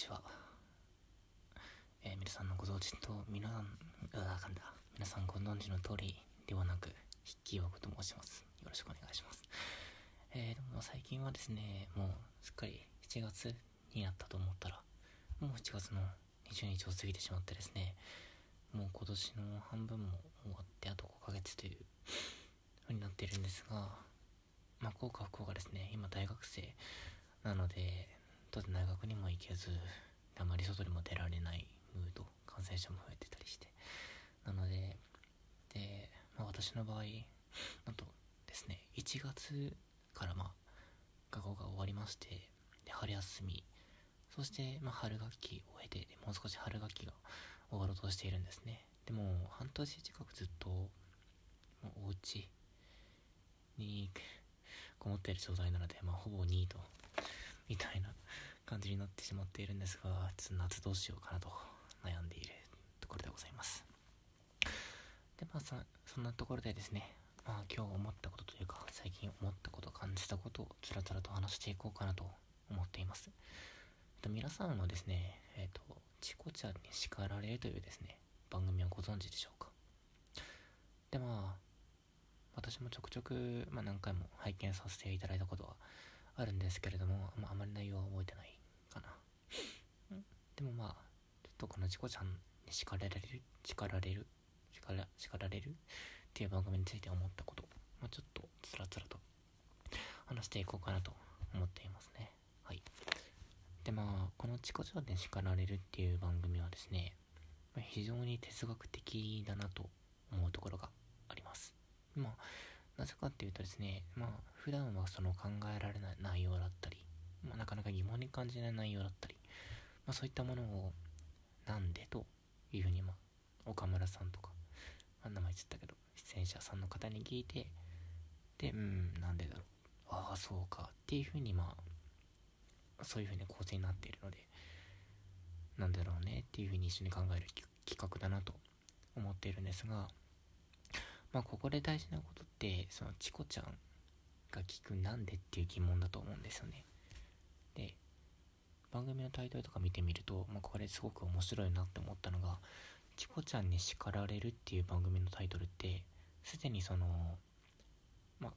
ちは、えー、皆さんのご存知と皆さんだ皆さんご存知の通りではなく筆記用具と申します。よろしくお願いします。えー、でも最近はですねもうすっかり7月になったと思ったらもう7月の20日を過ぎてしまってですねもう今年の半分も終わってあと5ヶ月というふうになっているんですがまあ幸か不幸がですね今大学生なのでと大学にも行けずあまり外にも出られないムード感染者も増えてたりして。なのでで、まあ、私の場合なんとですね1月からまあ学校が終わりましてで春休み。そして、まあ、春学期を経てもう少し春学期が終わろうとしているんですね。でも半年近くずっともうお家にこもっている状態なので、まあ、ほぼニートみたいな感じになってしまっているんですが夏どうしようかなと悩んでいるところでございます。でまあそそんなところでですねまあ今日思ったことというか最近思ったこと感じたことをつらつらと話していこうかなと思っています。と皆さんはですねえっ、とチコちゃんに叱られるというですね番組をご存知でしょうか？でまあ私もちょくちょく、まあ、何回も拝見させていただいたことはあるんですけれども、まあ、あまり内容は覚えてないかな。でもまあ、ちょっとこのチコちゃんに叱られる、叱られる、叱ら叱られるっていう番組について思ったこと、まあ、ちょっとつらつらと話していこうかなと思っていますね。はい。でまあ、このチコちゃんに叱られるっていう番組はですね、まあ、非常に哲学的だなと思うところがあります。まあなぜかっていうとですね、まあ、普段はその考えられない内容だったり、まあ、なかなか疑問に感じない内容だったり、まあ、そういったものを、なんでというふうに、まあ、岡村さんとか、まあ、名前言ったけど、出演者さんの方に聞いて、で、うん、なんでだろう。ああ、そうか。っていうふうに、まあ、そういうふうに構成になっているので、なんだろうねっていうふうに一緒に考える企画だなと思っているんですが、まあ、ここで大事なことって、そのチコちゃんが聞くなんでっていう疑問だと思うんですよね。で、番組のタイトルとか見てみると、まあ、これすごく面白いなって思ったのが、チコちゃんに叱られるっていう番組のタイトルって、すでにその、まあ、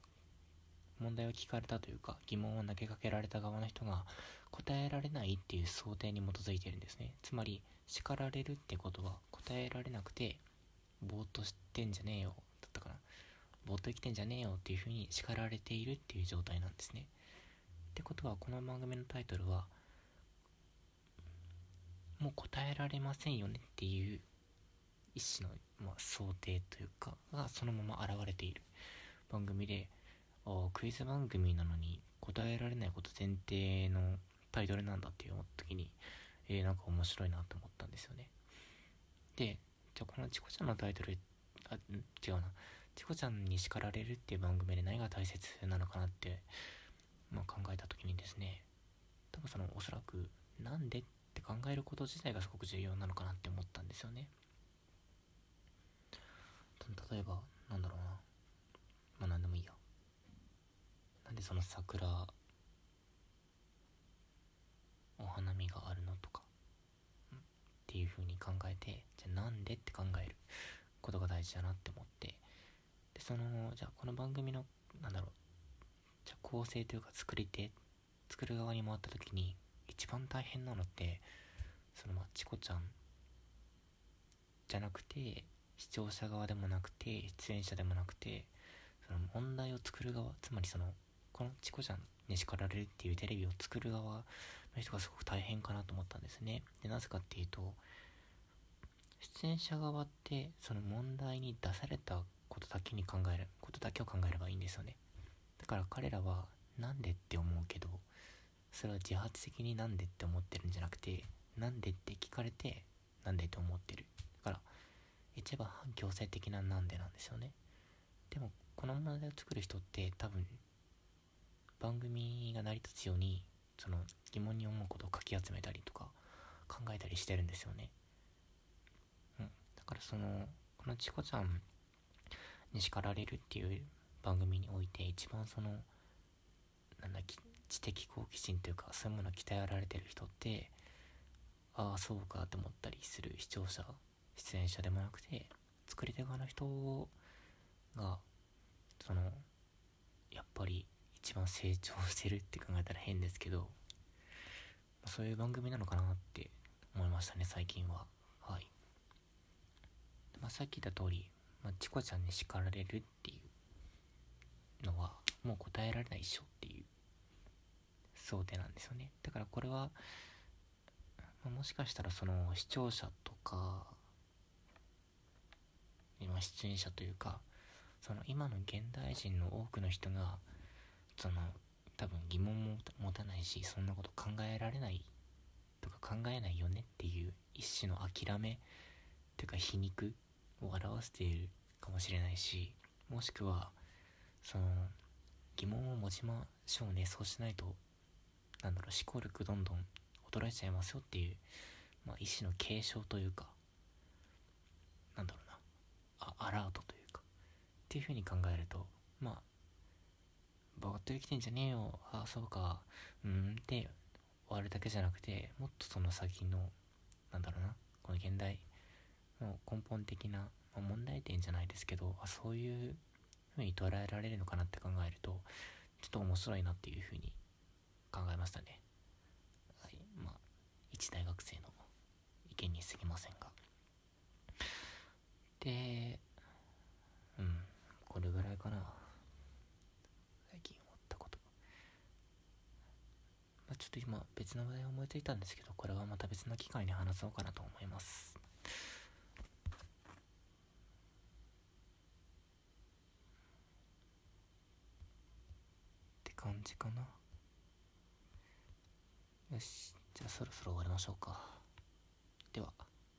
問題を聞かれたというか、疑問を投げかけられた側の人が答えられないっていう想定に基づいてるんですね。つまり、叱られるってことは答えられなくて、ぼーっとしてんじゃねえよぼーっと生きてんじゃねえよっていう風に叱られているっていう状態なんですね。ってことはこの番組のタイトルはもう答えられませんよねっていう一種の、まあ、想定というかがそのまま現れている番組であクイズ番組なのに答えられないこと前提のタイトルなんだって思った時にえー、なんか面白いなと思ったんですよね。でじゃあこのチコちゃんのタイトルあ違うな。チコちゃんに叱られるっていう番組で何が大切なのかなって、まあ、考えた時にですね多分そのおそらくなんでって考えること自体がすごく重要なのかなって思ったんですよね。例えばなんだろうな。まあ何でもいいや。なんでその桜お花見があるのとかっていう風に考えてじゃあなんでって考えることが大事だなって思ってそのじゃあこの番組のなんだろうじゃあ構成というか作り手作る側に回った時に一番大変なのってそのまチコちゃんじゃなくて視聴者側でもなくて出演者でもなくてその問題を作る側つまりそのこのチコちゃんに叱られるっていうテレビを作る側の人がすごく大変かなと思ったんですね。でなぜかっていうと出演者側ってその問題に出されたことだけに考えることだけを考えればいいんですよね。だから彼らはなんでって思うけどそれは自発的になんでって思ってるんじゃなくてなんでって聞かれてなんでって思ってる。だから一番反強制的ななんでなんですよね。でもこの問題を作る人って多分番組が成り立つようにその疑問に思うことをかき集めたりとか考えたりしてるんですよね。だからそのこのチコちゃんに叱られるっていう番組において一番そのなんだ知的好奇心というかそういうものを鍛えられてる人ってああそうかって思ったりする視聴者出演者でもなくて作り手側の人がそのやっぱり一番成長してるって考えたら変ですけどそういう番組なのかなって思いましたね最近は。はい。まあ、さっき言った通り、まあ、チコちゃんに叱られるっていうのはもう答えられないっしょっていう想定なんですよね。だからこれは、まあ、もしかしたらその視聴者とか今出演者というかその今の現代人の多くの人がその多分疑問も持たないしそんなこと考えられないとか考えないよねっていう一種の諦めというか皮肉を表しているかもしれないしもしくはその疑問を持ちましょうね。そうしないとなんだろう思考力どんどん衰えちゃいますよっていう、まあ、一種の継承というかなんだろうなあアラートというかっていうふうに考えるとまあバカッと生きてんじゃねえよ。ああそうか。うんって終わるだけじゃなくてもっとその先のなんだろうなこの現代の根本的な、まあ、問題点じゃないですけどあそういうふうに捉えられるのかなって考えるとちょっと面白いなっていうふうに考えましたね。はい。まあ一大学生の意見に過ぎませんが。でうん。これぐらいかな。最近思ったこと。まあ、ちょっと今別の話題を思いついたんですけどこれはまた別の機会に話そうかなと思います。感じかな。よし。じゃあそろそろ終わりましょうか。では。